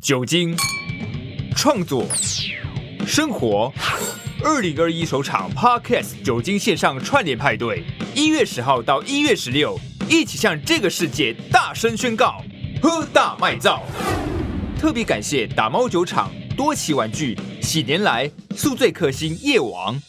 酒精、创作、生活。二零二一首场 Podcast 酒精线上串联派对，一月十号到一月十六，一起向这个世界大声宣告：喝大卖造！特别感谢打猫酒厂、多奇玩具、喜年来、宿醉克星夜王。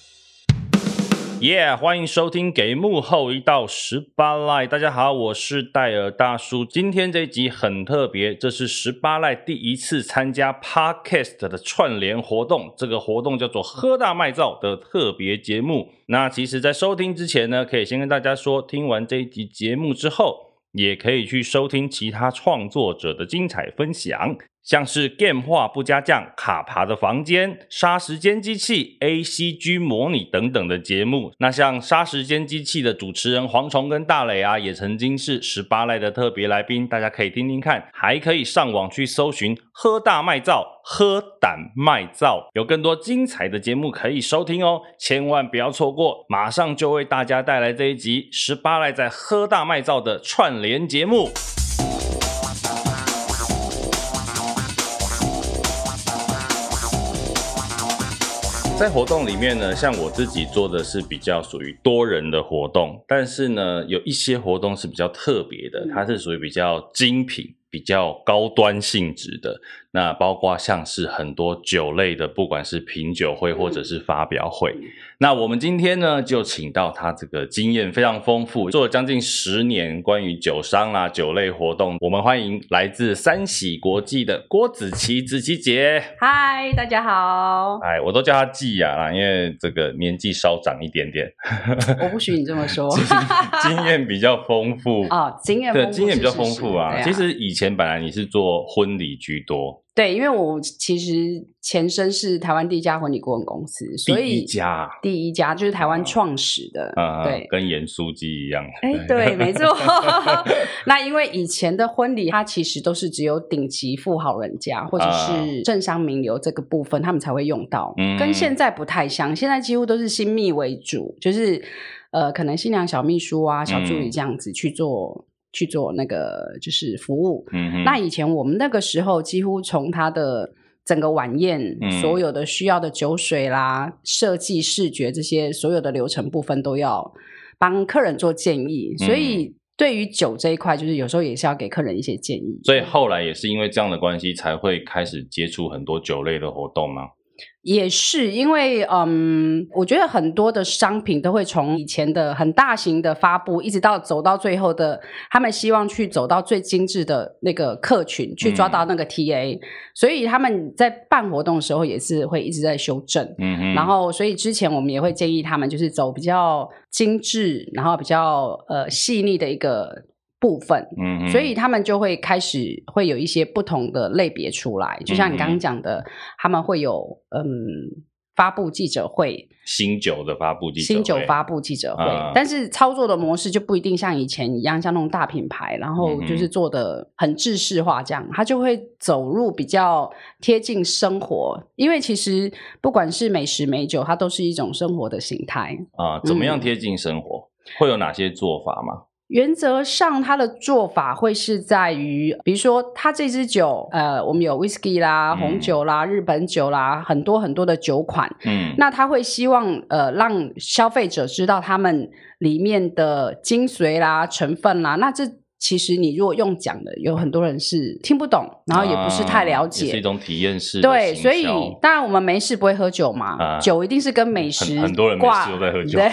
耶欢迎收听《给幕后一道十八赖》。大家好，我是戴尔大叔。今天这一集很特别，这是十八赖第一次参加 Podcast 的串联活动。这个活动叫做“喝大卖造”的特别节目。那其实，在收听之前呢，可以先跟大家说，听完这一集节目之后，也可以去收听其他创作者的精彩分享。像是 Game 话不加酱、卡爬的房间、杀时间机器、ACG 模拟等等的节目。那像杀时间机器的主持人蝗虫跟大磊啊，也曾经是十八赖的特别来宾，大家可以听听看。还可以上网去搜寻“喝大卖造”、“喝胆卖造”，有更多精彩的节目可以收听哦，千万不要错过！马上就为大家带来这一集十八赖在“喝大卖造”的串联节目。在活动里面呢，像我自己做的是比较属于多人的活动，但是呢，有一些活动是比较特别的，它是属于比较精品。比较高端性质的，那包括像是很多酒类的，不管是品酒会或者是发表会。嗯、那我们今天呢，就请到他这个经验非常丰富，做了将近十年关于酒商啦、酒类活动。我们欢迎来自三喜国际的郭子琪子琪姐。嗨，大家好。哎，我都叫他季雅啦，因为这个年纪稍长一点点。我不许你这么说。经验比较丰富哦，经验对经验比较丰富啊。啊其实以前本来你是做婚礼居多，对，因为我其实前身是台湾第一家婚礼顾问公司，所以第一家，第一家就是台湾创始的，啊、对，跟盐酥鸡一样，哎，对，没错。那因为以前的婚礼，它其实都是只有顶级富豪人家或者是政商名流这个部分，他们才会用到，嗯、跟现在不太像，现在几乎都是新密为主，就是呃，可能新娘小秘书啊、小助理这样子去做。嗯去做那个就是服务，嗯哼，那以前我们那个时候几乎从他的整个晚宴，嗯、所有的需要的酒水啦、设计视觉这些所有的流程部分都要帮客人做建议，嗯、所以对于酒这一块，就是有时候也是要给客人一些建议。所以后来也是因为这样的关系，才会开始接触很多酒类的活动吗？也是因为，嗯，我觉得很多的商品都会从以前的很大型的发布，一直到走到最后的，他们希望去走到最精致的那个客群，去抓到那个 TA，嗯，所以他们在办活动的时候也是会一直在修正，嗯哼，然后所以之前我们也会建议他们就是走比较精致，然后比较呃细腻的一个。部分，嗯，所以他们就会开始会有一些不同的类别出来，就像你刚刚讲的，嗯、他们会有嗯发布记者会，新酒的发布记者会，新酒发布记者会，嗯、但是操作的模式就不一定像以前一样，像那种大品牌，然后就是做的很制式化这样，它就会走入比较贴近生活，因为其实不管是美食美酒，它都是一种生活的形态。啊。怎么样贴近生活？嗯、会有哪些做法吗？原则上，它的做法会是在于，比如说，它这支酒，呃，我们有 whisky 啦、嗯、红酒啦、日本酒啦，很多很多的酒款。嗯，那他会希望，呃，让消费者知道他们里面的精髓啦、成分啦，那这。其实你如果用讲的，有很多人是听不懂，然后也不是太了解，啊、是一种体验式。对，所以当然我们没事不会喝酒嘛，啊、酒一定是跟美食挂，很多人没事都在喝酒，对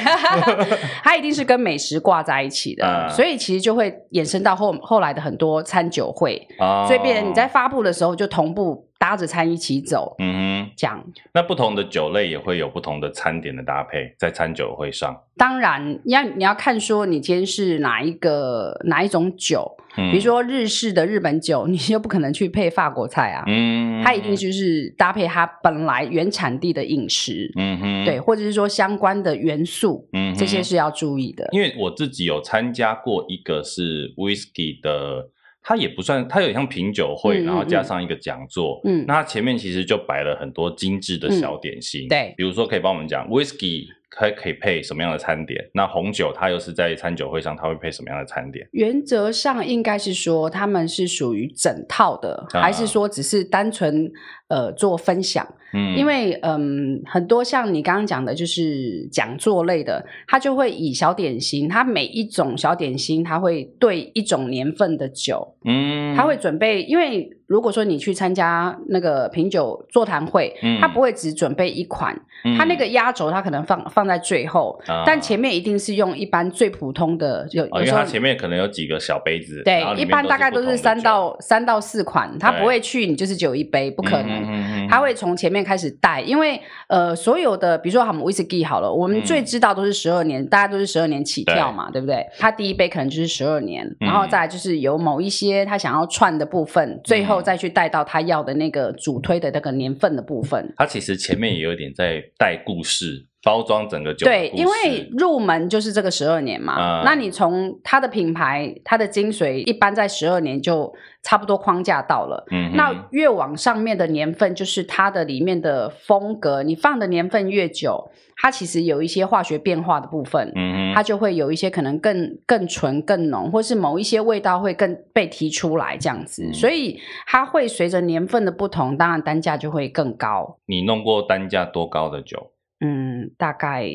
它一定是跟美食挂在一起的，啊、所以其实就会衍生到后后来的很多餐酒会，啊、所以变成你在发布的时候就同步。搭着餐一起走，嗯哼，这样。那不同的酒类也会有不同的餐点的搭配，在餐酒会上。当然，要你要看说你今天是哪一个哪一种酒，嗯、比如说日式的日本酒，你又不可能去配法国菜啊，嗯，它一定就是搭配它本来原产地的饮食，嗯哼，对，或者是说相关的元素，嗯，这些是要注意的。因为我自己有参加过一个是 whisky 的。它也不算，它有点像品酒会，嗯、然后加上一个讲座。嗯，那它前面其实就摆了很多精致的小点心。嗯、对，比如说可以帮我们讲 whisky 它可以配什么样的餐点？那红酒它又是在餐酒会上，它会配什么样的餐点？原则上应该是说他们是属于整套的，啊、还是说只是单纯呃做分享？嗯，因为嗯很多像你刚刚讲的，就是讲座类的，它就会以小点心，它每一种小点心，它会对一种年份的酒，嗯，它会准备，因为。如果说你去参加那个品酒座谈会，嗯，他不会只准备一款，嗯，他那个压轴他可能放放在最后，嗯，但前面一定是用一般最普通的，有，哦，因为它前面可能有几个小杯子，对，一般大概都是三到三到四款，他不会去你就是只有一杯，不可能，他会从前面开始带，因为呃所有的比如说我们威士忌好了，我们最知道都是十二年，大家都是十二年起跳嘛，对，对不对？他第一杯可能就是十二年，然后再来就是有某一些他想要串的部分，最后。再去带到他要的那个主推的那个年份的部分，他其实前面也有点在带故事，包装整个酒。对，因为入门就是这个十二年嘛，嗯、那你从它的品牌、它的精髓，一般在十二年就差不多框架到了。嗯，那越往上面的年份，就是它的里面的风格，你放的年份越久。它其实有一些化学变化的部分，嗯，它就会有一些可能更更纯、更浓，或是某一些味道会更被提出来这样子，嗯，所以它会随着年份的不同，当然单价就会更高。你弄过单价多高的酒？嗯，大概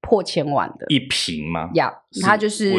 破千万的一瓶吗？呀，yeah, 它就是。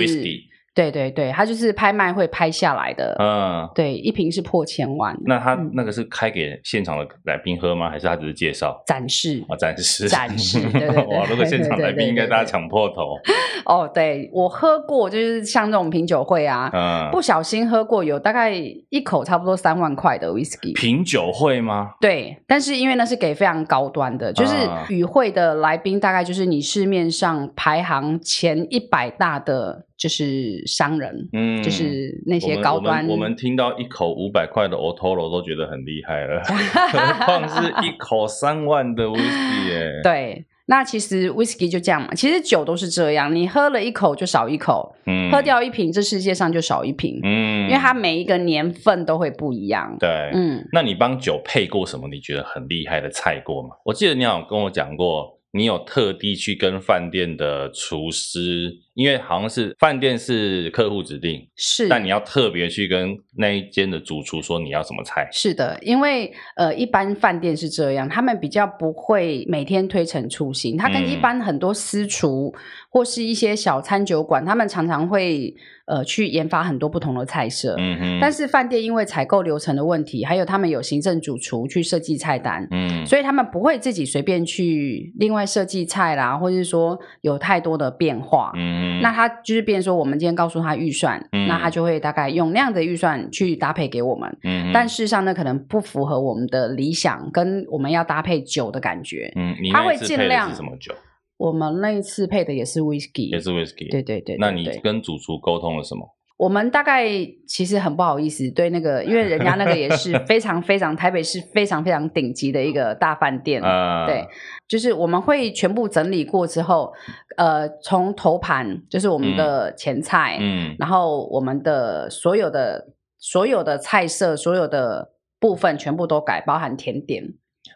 对对对，他就是拍卖会拍下来的，嗯，对，一瓶是破千万。那他那个是开给现场的来宾喝吗？还是他只是介绍展示？啊，展示，展示。对对对，哇，如果现场来宾应该大家抢破头。哦，对，我喝过，就是像这种品酒会啊，嗯，不小心喝过，有大概一口差不多三万块的 whisky。品酒会吗？对，但是因为那是给非常高端的，就是与会的来宾大概就是你市面上排行前一百大的。就是商人，嗯，就是那些高端。我们，我们，听到一口五百块的 Otoro 都觉得很厉害了，何况是一口三万的 Whisky 耶。对，那其实 Whisky 就这样嘛，其实酒都是这样，你喝了一口就少一口，嗯，喝掉一瓶，这世界上就少一瓶，嗯，因为它每一个年份都会不一样。对，嗯，那你帮酒配过什么你觉得很厉害的菜过吗？我记得你好像跟我讲过。你有特地去跟饭店的厨师，因为好像是饭店是客户指定，是，但你要特别去跟那一间的主厨说你要什么菜。是的，因为呃，一般饭店是这样，他们比较不会每天推陈出新，他跟一般很多私厨或是一些小餐酒馆，他们常常会。呃，去研发很多不同的菜色，嗯哼，但是饭店因为采购流程的问题，还有他们有行政主厨去设计菜单，嗯，所以他们不会自己随便去另外设计菜啦，或者是说有太多的变化，嗯，那他就是变成说，我们今天告诉他预算，嗯，那他就会大概用那样的预算去搭配给我们，嗯，但事实上呢，可能不符合我们的理想跟我们要搭配酒的感觉，嗯，他会尽量什么酒？我们那一次配的也是 whisky，也是 whisky。对对对，对。那你跟主厨沟通了什么？我们大概其实很不好意思，对那个，因为人家那个也是 非常非常台北市非常非常顶级的一个大饭店，呃、对，就是我们会全部整理过之后，呃，从头盘就是我们的前菜，嗯，然后我们的所有的所有的菜色，所有的部分全部都改，包含甜点。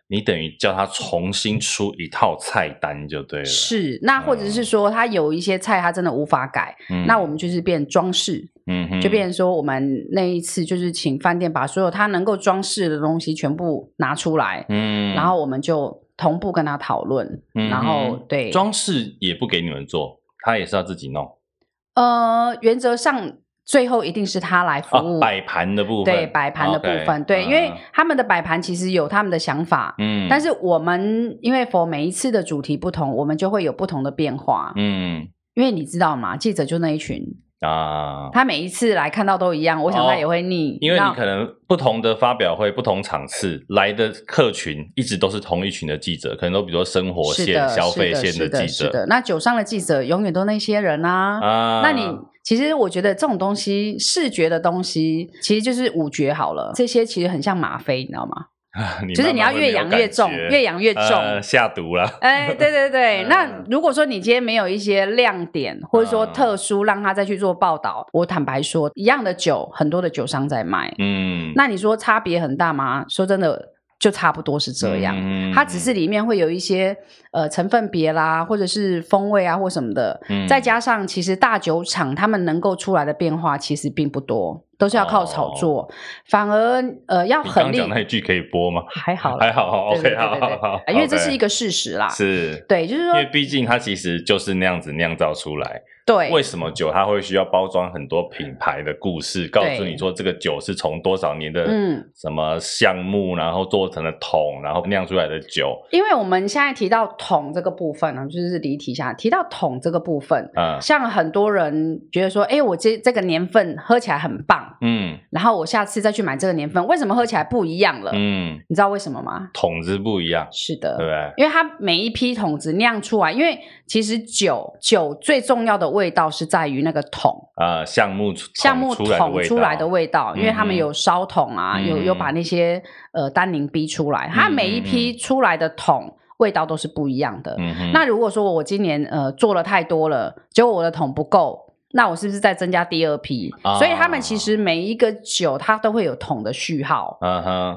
你等于叫他重新出一套菜单就对了。是，那或者是说他有一些菜他真的无法改，嗯、那我们就是变装饰，嗯哼，就变成说我们那一次就是请饭店把所有他能够装饰的东西全部拿出来，嗯，然后我们就同步跟他讨论，嗯、然后对装饰也不给你们做，他也是要自己弄。呃，原则上。最后一定是他来服务摆盘的部分，对摆盘的部分，对，因为他们的摆盘其实有他们的想法，嗯，但是我们因为 for 每一次的主题不同，我们就会有不同的变化，嗯，因为你知道吗？记者就那一群啊，他每一次来看到都一样，我想他也会腻，因为你可能不同的发表会、不同场次来的客群一直都是同一群的记者，可能都比如说生活线、消费线的记者，那酒商的记者永远都那些人啊，啊，那你。其实我觉得这种东西，视觉的东西，其实就是五觉好了。这些其实很像吗啡，你知道吗？你就是你要越养越重，越养越重，呃、下毒了。哎，对对对。那如果说你今天没有一些亮点，或者说特殊，让他再去做报道，我坦白说，一样的酒，很多的酒商在卖。嗯，那你说差别很大吗？说真的。就差不多是这样，嗯、它只是里面会有一些呃成分别啦，或者是风味啊或什么的，嗯、再加上其实大酒厂他们能够出来的变化其实并不多，都是要靠炒作，哦、反而呃要很。你刚讲那一句可以播吗？还好，还好，OK，好好好，因为这是一个事实啦，是对，就是说，因为毕竟它其实就是那样子酿造出来。对，为什么酒它会需要包装很多品牌的故事，告诉你说这个酒是从多少年的什么橡木，然后做成了桶，然后酿出来的酒。因为我们现在提到桶这个部分呢，就是离题一下，提到桶这个部分，嗯，像很多人觉得说，哎，我这这个年份喝起来很棒，嗯，然后我下次再去买这个年份，为什么喝起来不一样了？嗯，你知道为什么吗？桶子不一样，是的，对不对？因为它每一批桶子酿出来，因为其实酒酒最重要的。味道是在于那个桶啊，橡木橡木桶出来的味道，因为他们有烧桶啊，有有把那些呃单宁逼出来，它每一批出来的桶味道都是不一样的。那如果说我今年呃做了太多了，结果我的桶不够，那我是不是再增加第二批？所以他们其实每一个酒它都会有桶的序号。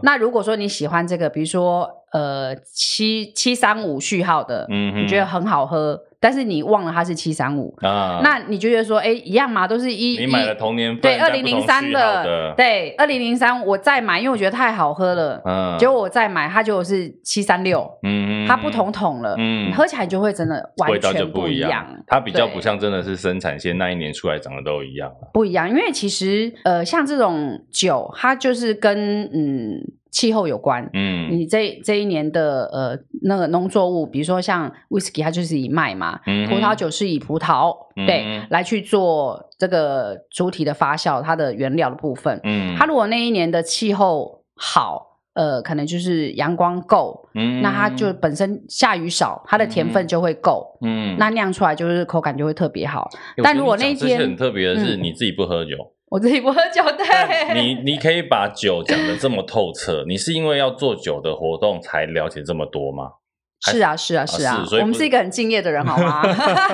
那如果说你喜欢这个，比如说呃七七三五序号的，嗯你觉得很好喝。但是你忘了它是七三五啊？那你就觉得说，哎，一样嘛？都是一，你买了童年份对二零零三的，对二零零三，我再买，因为我觉得太好喝了，嗯，结果我再买，它就是七三六，嗯，它不同桶了，嗯，喝起来就会真的完全不一样，它比较不像真的是生产线那一年出来长得都一样，不一样，因为其实呃，像这种酒，它就是跟嗯。气候有关，嗯，你这这一年的呃那个农作物，比如说像 whisky，它就是以麦嘛，嗯、葡萄酒是以葡萄，嗯、哼。对，来去做这个主体的发酵，它的原料的部分，嗯，它如果那一年的气候好，呃，可能就是阳光够，嗯，那它就本身下雨少，它的甜分就会够，嗯，那酿出来就是口感就会特别好。嗯、但如果那一天很特别的是，你自己不喝酒。嗯我自己不喝酒，对。你你可以把酒讲得这么透彻，你是因为要做酒的活动才了解这么多吗？是啊，是啊，是啊。我们是一个很敬业的人，好吗？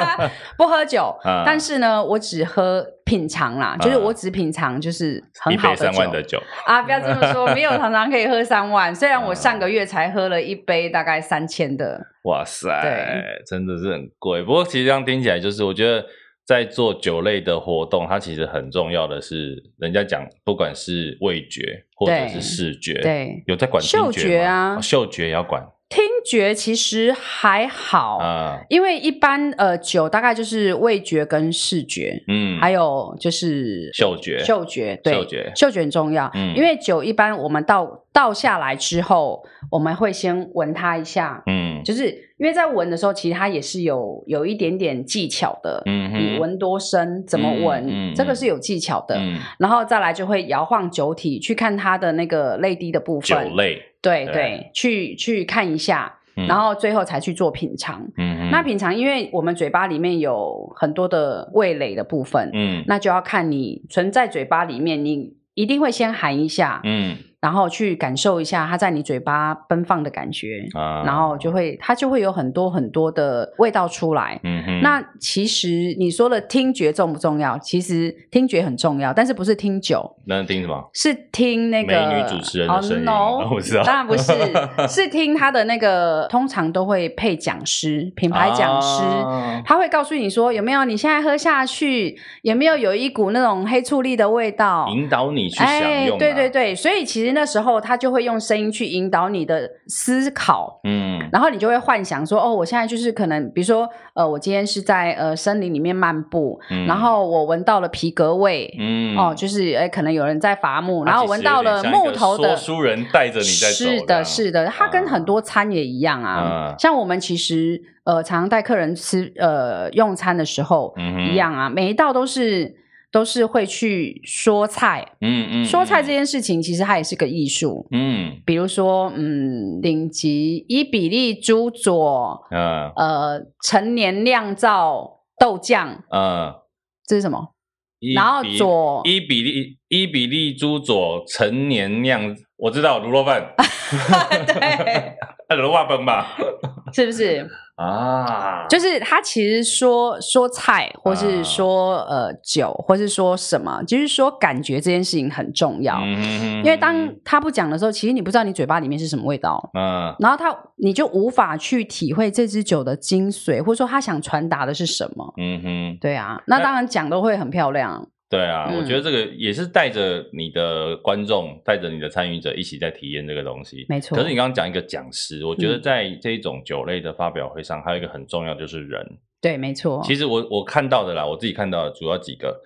不喝酒，但是呢，我只喝品尝啦，就是我只品尝，就是很好的酒。三万的酒啊！不要这么说，没有 常常可以喝三万。虽然我上个月才喝了一杯大概三千的。哇塞，真的是很贵。不过其实这样听起来，就是我觉得。在做酒类的活动，它其实很重要的是，人家讲不管是味觉或者是视觉，对，有在管觉？嗅觉啊，嗅觉也要管。听觉其实还好啊，因为一般呃酒大概就是味觉跟视觉，嗯，还有就是嗅觉，嗅觉，对，嗅觉，嗅觉很重要，嗯，因为酒一般我们倒倒下来之后，我们会先闻它一下，嗯，就是。因为在闻的时候，其实它也是有有一点点技巧的。嗯哼，你闻多深，怎么闻，嗯嗯、这个是有技巧的。嗯、然后再来就会摇晃酒体，去看它的那个泪滴的部分。酒类，对对，去去看一下，嗯、然后最后才去做品尝。嗯哼，那品尝，因为我们嘴巴里面有很多的味蕾的部分，嗯，那就要看你存在嘴巴里面，你一定会先含一下，嗯。然后去感受一下它在你嘴巴奔放的感觉，啊、然后就会它就会有很多很多的味道出来。嗯哼，那其实你说的听觉重不重要？其实听觉很重要，但是不是听酒？那是听什么？是听那个美女主持人的声音。Oh, no, 我知道，当然不是，是听他的那个，通常都会配讲师，品牌讲师，啊、他会告诉你说有没有你现在喝下去有没有有一股那种黑醋栗的味道，引导你去享用、啊。对对对，所以其实。那时候他就会用声音去引导你的思考，嗯，然后你就会幻想说，哦，我现在就是可能，比如说，呃，我今天是在呃森林里面漫步，嗯、然后我闻到了皮革味，嗯，哦，就是哎，可能有人在伐木，然后闻到了木头的说书人带着你在走，是的，是的，它跟很多餐也一样啊，啊。像我们其实呃常常带客人吃呃用餐的时候，嗯、一样啊，每一道都是。都是会去说菜，嗯嗯，说菜这件事情其实它也是个艺术，嗯，比如说，嗯，顶级伊比利猪佐，嗯，呃，陈年酿造豆酱，嗯，这是什么？然后佐伊比利伊比利猪佐陈年酿，我知道卤肉饭，对，卤肉饭吧。是不是？啊，就是他其实说说菜，或是说、啊、呃酒，或是说什么，就是说感觉这件事情很重要。因为当他不讲的时候，其实你不知道你嘴巴里面是什么味道。嗯，然后他你就无法去体会这支酒的精髓，或者说他想传达的是什么。嗯哼，对啊，那当然讲都会很漂亮。对啊，嗯、我觉得这个也是带着你的观众，带着你的参与者一起在体验这个东西。没错。可是你刚刚讲一个讲师，我觉得在这一种酒类的发表会上，还有一个很重要就是人。对，没错。其实我我看到的啦，我自己看到的主要几个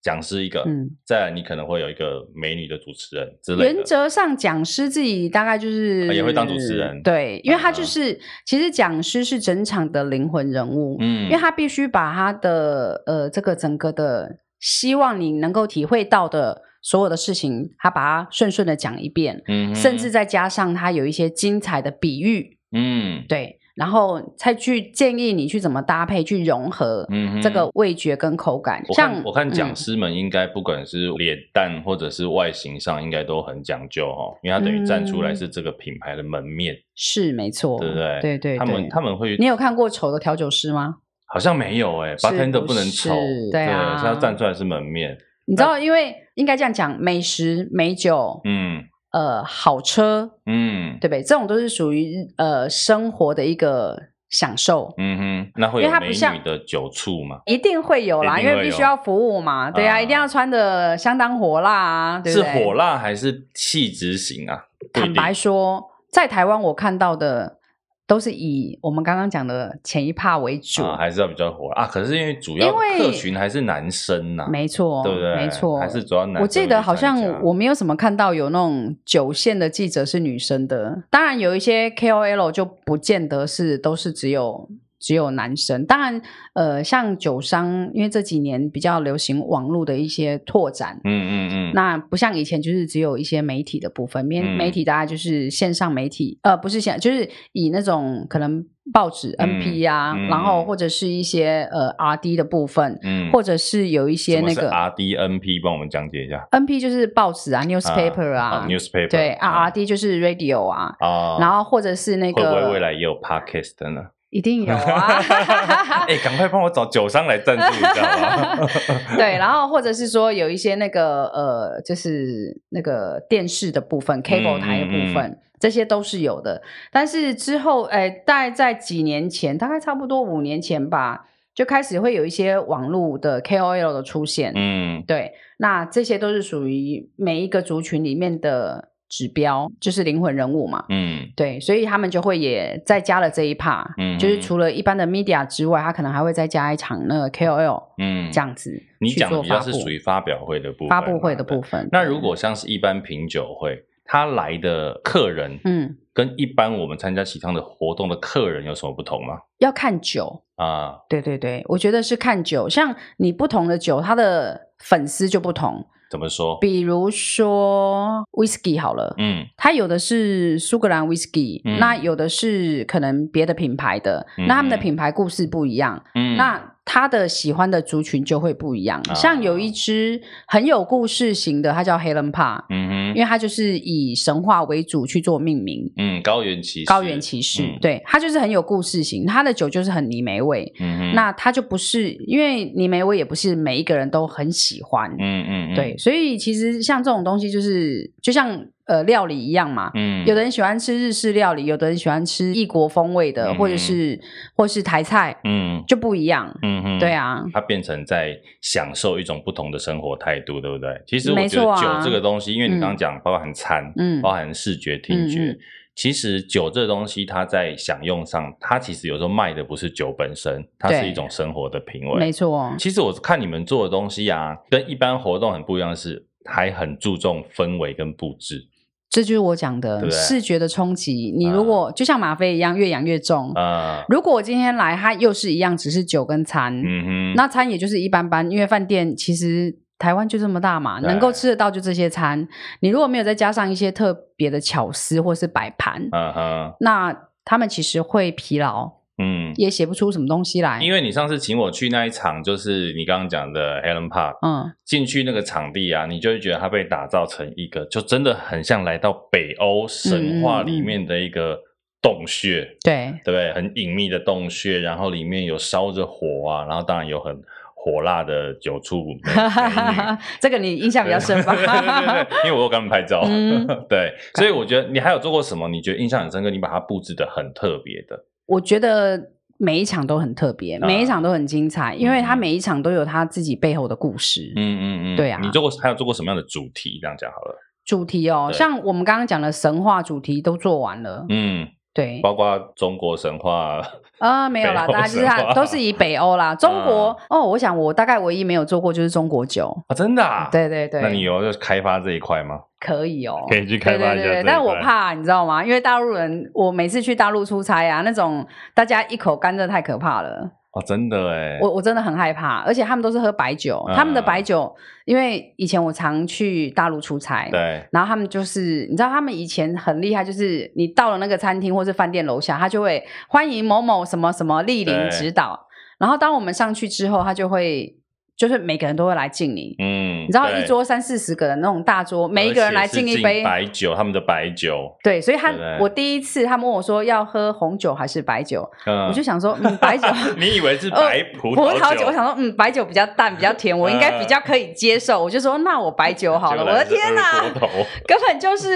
讲师一个，嗯，再来你可能会有一个美女的主持人之类的。原则上，讲师自己大概就是也会当主持人，对，因为他就是、嗯、其实讲师是整场的灵魂人物，嗯，因为他必须把他的呃这个整个的。希望你能够体会到的所有的事情，他把它顺顺的讲一遍，嗯，甚至再加上他有一些精彩的比喻，嗯，对，然后再去建议你去怎么搭配，去融合，嗯，这个味觉跟口感。我像我看讲师们应该不管是脸蛋或者是外形上，应该都很讲究哦，因为他等于站出来是这个品牌的门面，是没错，对不对？对对，他们他们会，你有看过丑的调酒师吗？好像没有哎、欸，bartender 不能丑，对啊，他要站出来是门面。你知道，因为应该这样讲，美食、美酒，嗯，呃，好车，嗯，对不对？这种都是属于呃生活的一个享受。嗯哼，那会有美女的酒醋吗？一定会有啦，因为必须要服务嘛。对啊，一定要穿的相当火辣啊，对不对？是火辣还是气质型啊？坦白说，在台湾我看到的。都是以我们刚刚讲的前一趴为主，啊，还是要比较火啊。可是因为主要客群还是男生呐，啊，没错，对不对？没错，还是主要男生。我记得好像我没有什么看到有那种九线的记者是女生的，当然有一些 KOL 就不见得是都是只有。只有男生，当然，呃，像酒商，因为这几年比较流行网络的一些拓展，嗯嗯嗯，那不像以前，就是只有一些媒体的部分，媒媒体大家就是线上媒体，呃，不是线，就是以那种可能报纸 NP 啊，然后或者是一些呃 RD 的部分，嗯，或者是有一些那个 RD NP，帮我们讲解一下，NP 就是报纸啊，newspaper 啊，newspaper，对啊，RD 就是 radio 啊，啊，然后或者是那个会不会未来也有 podcast 呢？一定有啊！哎，赶快帮我找酒商来赞助一下吧。对，然后或者是说有一些那个呃，就是那个电视的部分，cable 台的部分，嗯嗯、这些都是有的。但是之后，哎，大概在几年前，大概差不多五年前吧，就开始会有一些网络的 KOL 的出现。嗯，对，那这些都是属于每一个族群里面的。指标就是灵魂人物嘛，嗯，对，所以他们就会也再加了这一 part，嗯，就是除了一般的 media 之外，他可能还会再加一场那个 KOL，嗯，这样子。你讲的比较是属于发表会的部分，发布会的部分。那如果像是一般品酒会，他来的客人，嗯，跟一般我们参加其他的活动的客人有什么不同吗？要看酒啊，对对对，我觉得是看酒，像你不同的酒，他的粉丝就不同。怎么说？比如说 whisky 好了，嗯，它有的是苏格兰 whisky，嗯，那有的是可能别的品牌的，嗯，那他们的品牌故事不一样，嗯，那。他的喜欢的族群就会不一样，哦、像有一只很有故事型的，它叫 Helen Parr，嗯哼，因为它就是以神话为主去做命名，嗯，高原骑士，高原骑士，嗯、对，它就是很有故事型，它的酒就是很泥煤味，嗯哼，那它就不是，因为泥煤味也不是每一个人都很喜欢，嗯嗯，嗯，对，所以其实像这种东西就是，就像。呃，料理一样嘛，嗯，有的人喜欢吃日式料理，有的人喜欢吃异国风味的，嗯、或者是或是台菜，嗯，就不一样，嗯哼，对啊，它变成在享受一种不同的生活态度，对不对？其实我觉得酒这个东西，啊、因为你刚刚讲，包含餐，嗯，包含视觉、听觉，嗯、其实酒这个东西，它在享用上，它其实有时候卖的不是酒本身，它是一种生活的品味，没错。其实我看你们做的东西啊，跟一般活动很不一样的是，还很注重氛围跟布置。这就是我讲的视觉的冲击。你如果、嗯、就像吗啡一样，越养越重。嗯、如果我今天来，它又是一样，只是酒跟餐，嗯、哼那餐也就是一般般。因为饭店其实台湾就这么大嘛，能够吃得到就这些餐。你如果没有再加上一些特别的巧思或是摆盘，嗯、哼那他们其实会疲劳。嗯，也写不出什么东西来。因为你上次请我去那一场，就是你刚刚讲的 Helen Park，嗯，进去那个场地啊，你就会觉得它被打造成一个，就真的很像来到北欧神话里面的一个洞穴，对对不对？很隐秘的洞穴，然后里面有烧着火啊，然后当然有很火辣的酒促 美女，这个你印象比较深吧？对对对对，因为我有跟他们拍照，嗯、对，所以我觉得你还有做过什么？你觉得印象很深刻？你把它布置的很特别的？我觉得每一场都很特别，每一场都很精彩，啊、因为他每一场都有他自己背后的故事。嗯嗯嗯，对啊。你做过还有做过什么样的主题？这样讲好了。主题哦，像我们刚刚讲的神话主题都做完了。嗯。对，包括中国神话啊，没有啦，大家就是它都是以北欧啦。中国哦，我想我大概唯一没有做过就是中国酒啊，真的啊？对对对，那你有就开发这一块吗？可以哦，可以去开发一下。但我怕你知道吗？因为大陆人，我每次去大陆出差啊，那种大家一口甘蔗太可怕了。哦，真的哎，我我真的很害怕，而且他们都是喝白酒，嗯、他们的白酒，因为以前我常去大陆出差，对，然后他们就是，你知道他们以前很厉害，就是你到了那个餐厅或是饭店楼下，他就会欢迎某某什么什么莅临指导，然后当我们上去之后，他就会。就是每个人都会来敬你，嗯，你知道一桌三四十个人那种大桌，每一个人来敬一杯白酒，他们的白酒，对，所以他我第一次他问我说要喝红酒还是白酒，我就想说嗯白酒，你以为是白葡葡萄酒？我想说嗯白酒比较淡比较甜，我应该比较可以接受，我就说那我白酒好了。我的天哪，根本就是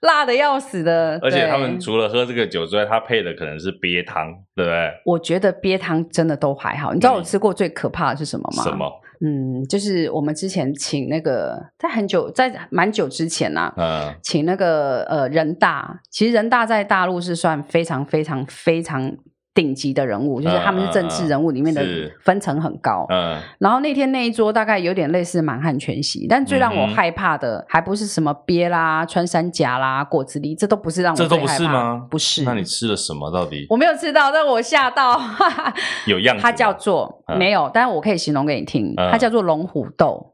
辣的要死的，而且他们除了喝这个酒之外，他配的可能是鳖汤，对不对？我觉得鳖汤真的都还好，你知道我吃过最可怕的是什么吗？什么？嗯，就是我们之前请那个，在很久，在蛮久之前呐、啊，嗯，请那个呃人大，其实人大在大陆是算非常非常非常。顶级的人物，就是他们是政治人物里面的分层很高。嗯，然后那天那一桌大概有点类似满汉全席，但最让我害怕的还不是什么鳖啦、穿山甲啦、果子狸，这都不是让我。这都不是吗？不是。那你吃了什么？到底？我没有吃到，但我吓到。有样子。它叫做没有，但是我可以形容给你听，它叫做龙虎斗。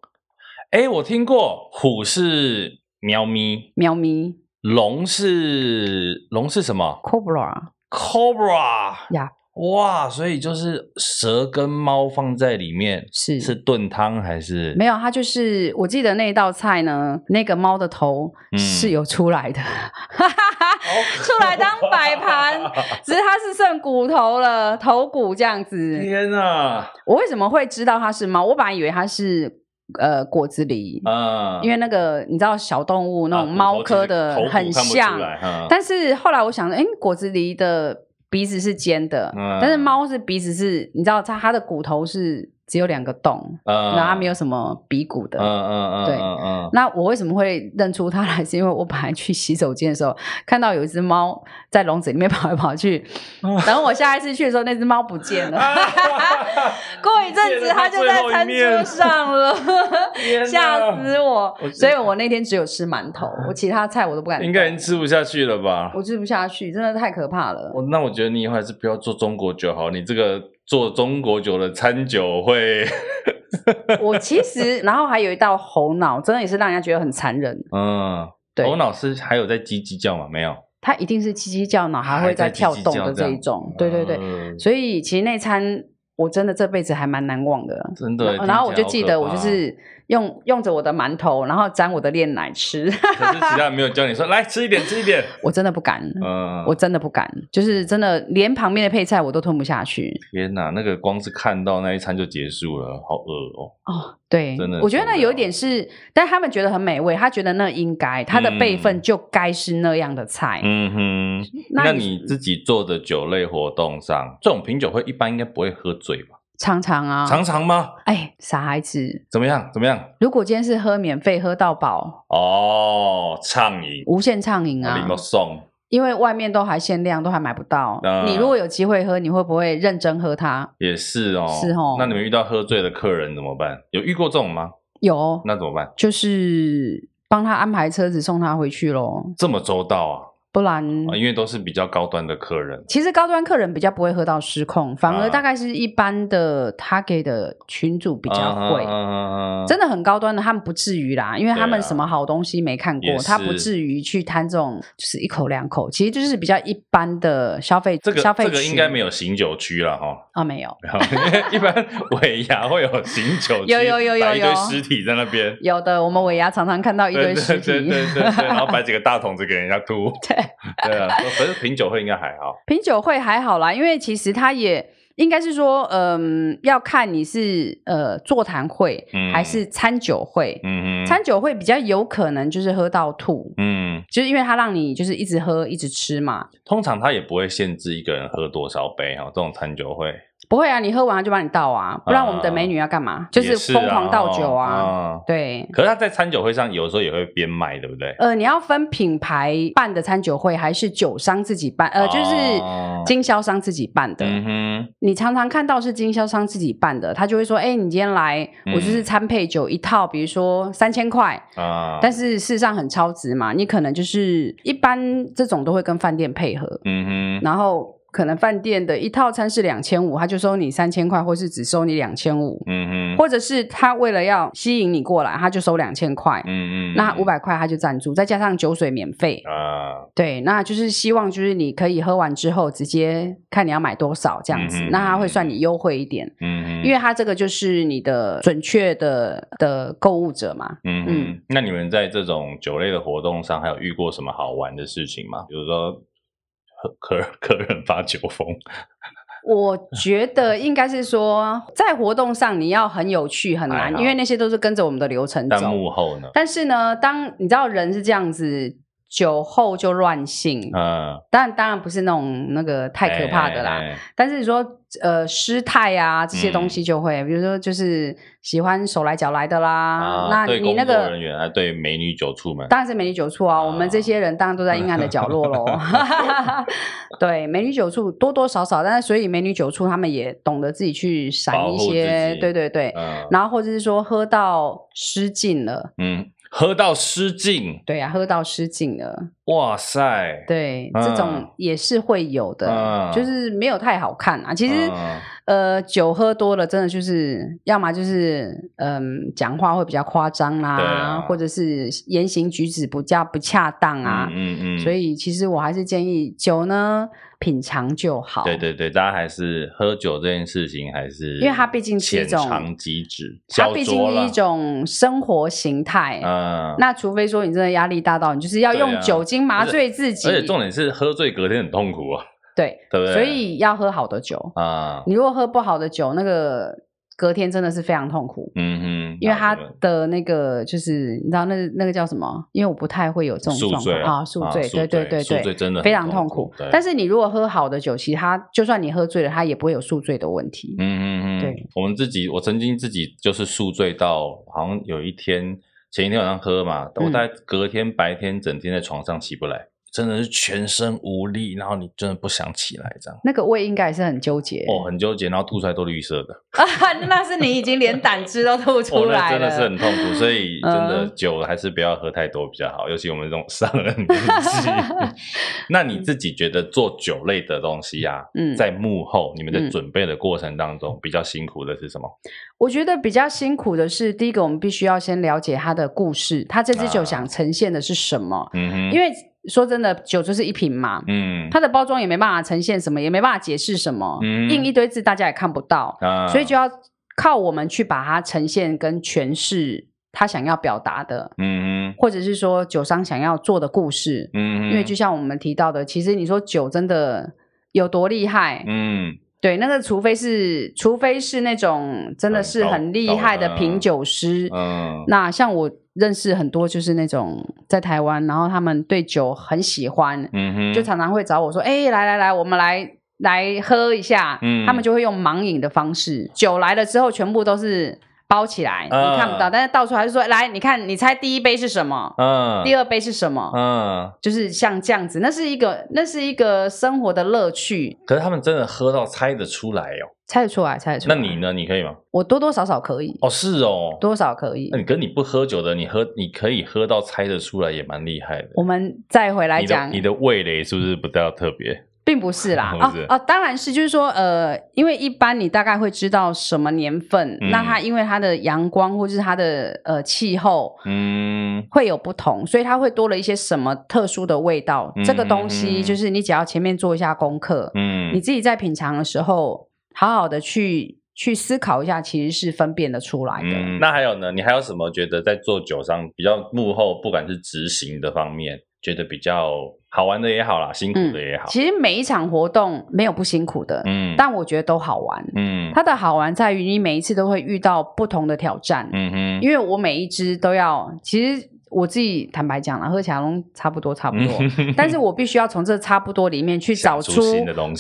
哎，我听过，虎是喵咪，喵咪，龙是龙是什么？Cobra。Cobra 呀，哇！所以就是蛇跟猫放在里面，是是炖汤还是？没有，它就是我记得那一道菜呢，那个猫的头是有出来的，嗯、出来当摆盘，只是它是剩骨头了，头骨这样子。天哪！我为什么会知道它是猫？我本来以为它是。呃，果子狸，嗯，因为那个你知道小动物那种猫科的很像，嗯、但是后来我想，哎，果子狸的鼻子是尖的，嗯、但是猫是鼻子是，你知道它它的骨头是。只有两个洞，然后它没有什么鼻骨的，嗯嗯嗯，对，嗯，那我为什么会认出它来？是因为我本来去洗手间的时候，看到有一只猫在笼子里面跑来跑去，等我下一次去的时候，那只猫不见了，过一阵子它就在餐桌上了，吓死我！所以我那天只有吃馒头，我其他菜我都不敢。应该已经吃不下去了吧？我吃不下去，真的太可怕了。我那我觉得你以后还是不要做中国酒好，你这个。做中国酒的餐酒会，我其实，然后还有一道猴脑，真的也是让人家觉得很残忍。嗯，对，猴脑是还有在叽叽叫吗？没有，它一定是叽叽叫，脑还会在跳动的这一种。对对对，嗯、所以其实那餐我真的这辈子还蛮难忘的。真的，然后我就记得我就是。用用着我的馒头，然后沾我的炼奶吃。可是其他人没有教你说，来吃一点，吃一点。我真的不敢，嗯，我真的不敢，就是真的连旁边的配菜我都吞不下去。天哪，那个光是看到那一餐就结束了，好饿哦。哦，对，真的，我觉得那有一点是，但他们觉得很美味，他觉得那应该，他的辈分就该是那样的菜。嗯哼，那你自己做的酒类活动上，这种品酒会一般应该不会喝醉吧？常常啊，常常吗？哎，傻孩子，怎么样？怎么样？如果今天是喝免费，喝到饱哦，畅饮，无限畅饮啊！因为外面都还限量，都还买不到。嗯、你如果有机会喝，你会不会认真喝它？也是哦，是哦。那你们遇到喝醉的客人怎么办？有遇过这种吗？有，那怎么办？就是帮他安排车子送他回去喽。这么周到啊！不然，因为都是比较高端的客人。其实高端客人比较不会喝到失控，反而大概是一般的他给的群主比较会。真的很高端的，他们不至于啦，因为他们什么好东西没看过，他不至于去贪这种，就是一口两口。其实就是比较一般的消费。这个消费这个应该没有醒酒区了哈。啊，没有。一般尾牙会有醒酒区，有有有有有，一堆尸体在那边。有的，我们尾牙常常看到一堆尸体，对对对对，然后 摆几个大桶子给人家吐。对 啊，可是品酒会应该还好，品酒会还好啦，因为其实它也。应该是说，嗯，要看你是呃座谈会还是餐酒会。嗯嗯，餐酒会比较有可能就是喝到吐。嗯，就是因为它让你就是一直喝一直吃嘛。通常他也不会限制一个人喝多少杯哈，这种餐酒会。不会啊，你喝完就帮你倒啊，不然我们的美女要干嘛？啊、就是疯狂倒酒啊。对。可是他在餐酒会上有时候也会边卖，对不对？呃，你要分品牌办的餐酒会，还是酒商自己办？呃，就是经销商自己办的。嗯哼。你常常看到是经销商自己办的，他就会说：“哎、欸，你今天来，我就是餐配酒一套，比如说三千块啊。”但是事实上很超值嘛，你可能就是一般这种都会跟饭店配合。嗯哼。然后。可能饭店的一套餐是两千五，他就收你三千块，或是只收你两千五。嗯嗯，或者是他为了要吸引你过来，他就收两千块。嗯嗯，那五百块他就赞助，再加上酒水免费。啊，对，那就是希望就是你可以喝完之后直接看你要买多少这样子，嗯、那他会算你优惠一点。嗯嗯，因为他这个就是你的准确的的购物者嘛。嗯嗯，那你们在这种酒类的活动上，还有遇过什么好玩的事情吗？比如说。客客人发酒疯，我觉得应该是说，在活动上你要很有趣很难，因为那些都是跟着我们的流程走。但幕后呢？但是呢，当你知道人是这样子。酒后就乱性，嗯，当然当然不是那种那个太可怕的啦，欸欸欸但是你说呃失态啊这些东西就会，嗯、比如说就是喜欢手来脚来的啦，啊、那你那个工作人员还对美女酒醋们，当然是美女酒醋啊，啊我们这些人当然都在阴暗的角落喽，对，美女酒醋多多少少，但是所以美女酒醋他们也懂得自己去闪一些，对对对，嗯、然后或者是说喝到失禁了，嗯。喝到失禁，对呀、啊，喝到失禁了。哇塞，对，嗯、这种也是会有的，嗯、就是没有太好看啊。其实，嗯、呃，酒喝多了，真的就是要么就是嗯，讲话会比较夸张啦，啊、或者是言行举止不加不恰当啊。嗯嗯，所以，其实我还是建议酒呢，品尝就好。对对对，大家还是喝酒这件事情还是，因为它毕竟是一种它毕竟是一种生活形态。嗯，那除非说你真的压力大到你就是要用酒精。麻醉自己，而且重点是喝醉隔天很痛苦啊。对，对不对？所以要喝好的酒啊。你如果喝不好的酒，那个隔天真的是非常痛苦。嗯嗯，因为他的那个就是你知道那那个叫什么？因为我不太会有这种状况啊，宿醉。对对对对，宿醉真的非常痛苦。但是你如果喝好的酒，其他就算你喝醉了，他也不会有宿醉的问题。嗯嗯嗯，对。我们自己，我曾经自己就是宿醉到，好像有一天。前一天晚上喝嘛，我大概隔天白天整天在床上起不来。嗯真的是全身无力，然后你真的不想起来，这样。那个胃应该也是很纠结哦，很纠结，然后吐出来都绿色的。啊，那是你已经连胆汁都吐出来了，真的是很痛苦。所以真的酒还是不要喝太多比较好，尤其我们这种上 了年纪。那你自己觉得做酒类的东西啊，嗯，在幕后你们的准备的过程当中，比较辛苦的是什么？我觉得比较辛苦的是，第一个我们必须要先了解他的故事，他这支酒想呈现的是什么？嗯哼，因为。说真的，酒就是一瓶嘛，嗯，它的包装也没办法呈现什么，也没办法解释什么，嗯，印一堆字大家也看不到，啊，所以就要靠我们去把它呈现跟诠释他想要表达的，嗯，或者是说酒商想要做的故事，嗯，因为就像我们提到的，其实你说酒真的有多厉害，嗯，对，那个除非是除非是那种真的是很厉害的品酒师，嗯，那像我。认识很多就是那种在台湾，然后他们对酒很喜欢，嗯哼，就常常会找我说：“哎、欸，来来来，我们来来喝一下。”嗯，他们就会用盲饮的方式，酒来了之后全部都是包起来，呃、你看不到，但是倒出来就说：“来，你看，你猜第一杯是什么？嗯、呃，第二杯是什么？嗯、呃，就是像这样子，那是一个那是一个生活的乐趣。可是他们真的喝到猜得出来哦。猜得出来，猜得出来。那你呢？你可以吗？我多多少少可以。哦，是哦，多少可以。那你跟你不喝酒的，你喝，你可以喝到猜得出来，也蛮厉害的。我们再回来讲，你的味蕾是不是不太特别？并不是啦，哦哦，当然是，就是说，呃，因为一般你大概会知道什么年份，嗯、那它因为它的阳光或者是它的呃气候，嗯，会有不同，所以它会多了一些什么特殊的味道。嗯、这个东西就是你只要前面做一下功课，嗯，你自己在品尝的时候。好好的去去思考一下，其实是分辨得出来的。嗯，那还有呢？你还有什么觉得在做酒上比较幕后，不管是执行的方面，觉得比较好玩的也好啦，辛苦的也好。其实每一场活动没有不辛苦的，嗯，但我觉得都好玩。嗯，它的好玩在于你每一次都会遇到不同的挑战。嗯哼，因为我每一支都要，其实。我自己坦白讲了，喝起来都差不多，差不多。但是我必须要从这差不多里面去找出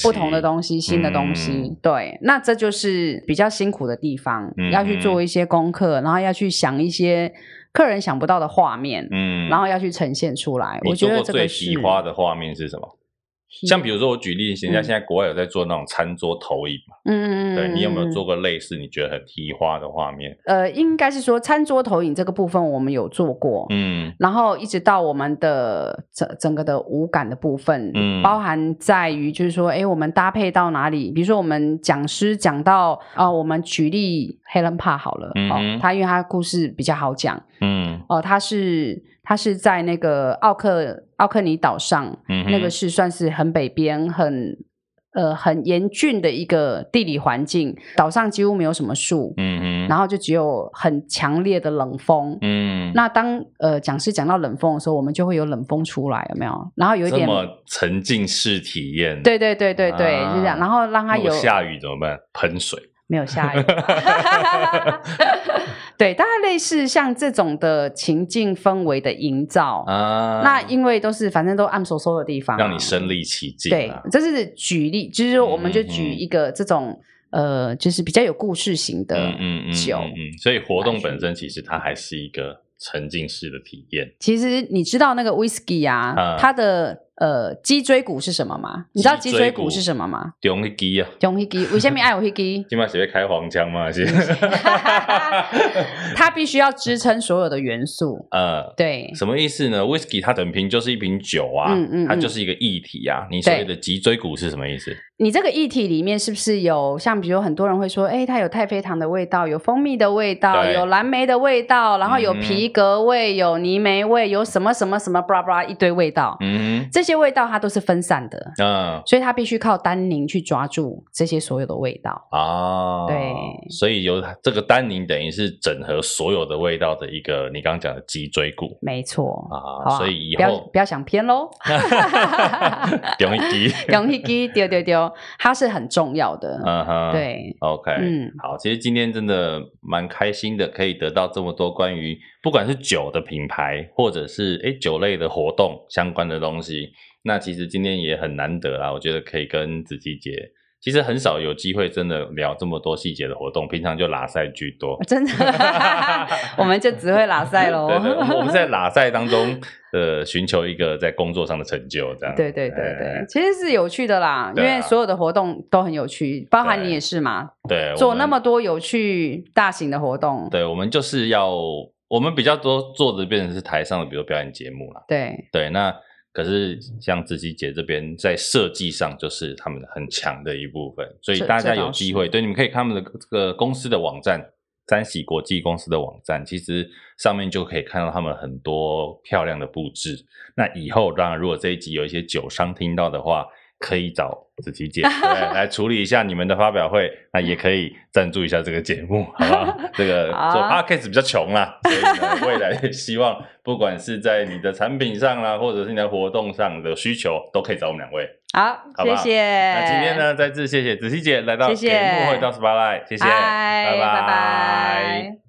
不同的东西、新的东西。嗯、对，那这就是比较辛苦的地方，嗯、要去做一些功课，然后要去想一些客人想不到的画面，嗯，然后要去呈现出来。我觉得这个最喜欢的画面是什么？像比如说，我举例，人家现在国外有在做那种餐桌投影嘛？嗯嗯，对，你有没有做过类似你觉得很提花的画面？呃，应该是说餐桌投影这个部分我们有做过，嗯，然后一直到我们的整整个的五感的部分，嗯，包含在于就是说，哎，我们搭配到哪里？比如说我们讲师讲到啊，我们举例黑人帕好了，嗯，哦，他因为他故事比较好讲，嗯，哦，他是。它是在那个奥克奥克尼岛上，嗯、那个是算是很北边、很呃很严峻的一个地理环境。岛上几乎没有什么树，嗯嗯然后就只有很强烈的冷风。嗯，那当呃讲师讲到冷风的时候，我们就会有冷风出来，有没有？然后有一点沉浸式体验。对对对对对，啊、就这样。然后让它有下雨怎么办？喷水。没有下雨 对，大概类似像这种的情境氛围的营造啊，那因为都是反正都暗嗖嗖的地方，让你身临其境。对，这是举例，就是说我们就举一个这种、嗯、呃，就是比较有故事型的酒，嗯嗯，嗯，所以活动本身其实它还是一个沉浸式的体验。其实你知道那个 whisky 啊，啊它的。呃，脊椎骨是什么吗？你知道脊椎骨是什么吗？中那肌啊，中那肌，为什么爱有那肌？今晚是要开黄腔吗？是，它必须要支撑所有的元素。呃，对，什么意思呢？Whisky 它整瓶就是一瓶酒啊，嗯嗯，它就是一个液体啊。你所谓的脊椎骨是什么意思？你这个液体里面是不是有像，比如很多人会说，哎，它有太妃糖的味道，有蜂蜜的味道，有蓝莓的味道，然后有皮革味，有泥煤味，有什么什么什么，布拉布拉一堆味道。嗯，这些味道它都是分散的，嗯，所以它必须靠单宁去抓住这些所有的味道。啊。对，所以有这个单宁等于是整合所有的味道的一个你刚刚讲的脊椎骨，没错。啊。所以以后不要想偏喽，容易记，容易记，丢丢丢。它是很重要的，嗯哼，对，OK，嗯，好，其实今天真的蛮开心的，可以得到这么多关于不管是酒的品牌，或者是诶酒类的活动相关的东西。那其实今天也很难得啦，我觉得可以跟子琪姐。其实很少有机会真的聊这么多细节的活动，平常就拉赛居多。真的 我们就只会拉赛喽。对对，我们在拉赛当中，呃，寻求一个在工作上的成就，这样。对对对其实是有趣的啦，因为所有的活动都很有趣，包含你也是嘛。对，做那么多有趣大型的活动。对，我们就是要，我们比较多做的变成是台上的，比如表演节目啦。对对，那。可是像子琪姐这边在设计上就是他们很强的一部分，所以大家有机会，对，你们可以看他们的这个公司的网站，三喜国际公司的网站，其实上面就可以看到他们很多漂亮的布置。那以后当然，如果这一集有一些酒商听到的话，可以找子琪姐来处理一下你们的发表会，那也可以赞助一下这个节目，好不好？这个 做 podcast 比较穷啦，所以呢，未来希望不管是在你的产品上啦，或者是你的活动上的需求，都可以找我们两位。好，好好谢谢。那今天呢，再次谢谢子琪姐来到给幕后一道 Spotlight，谢谢，谢。拜拜。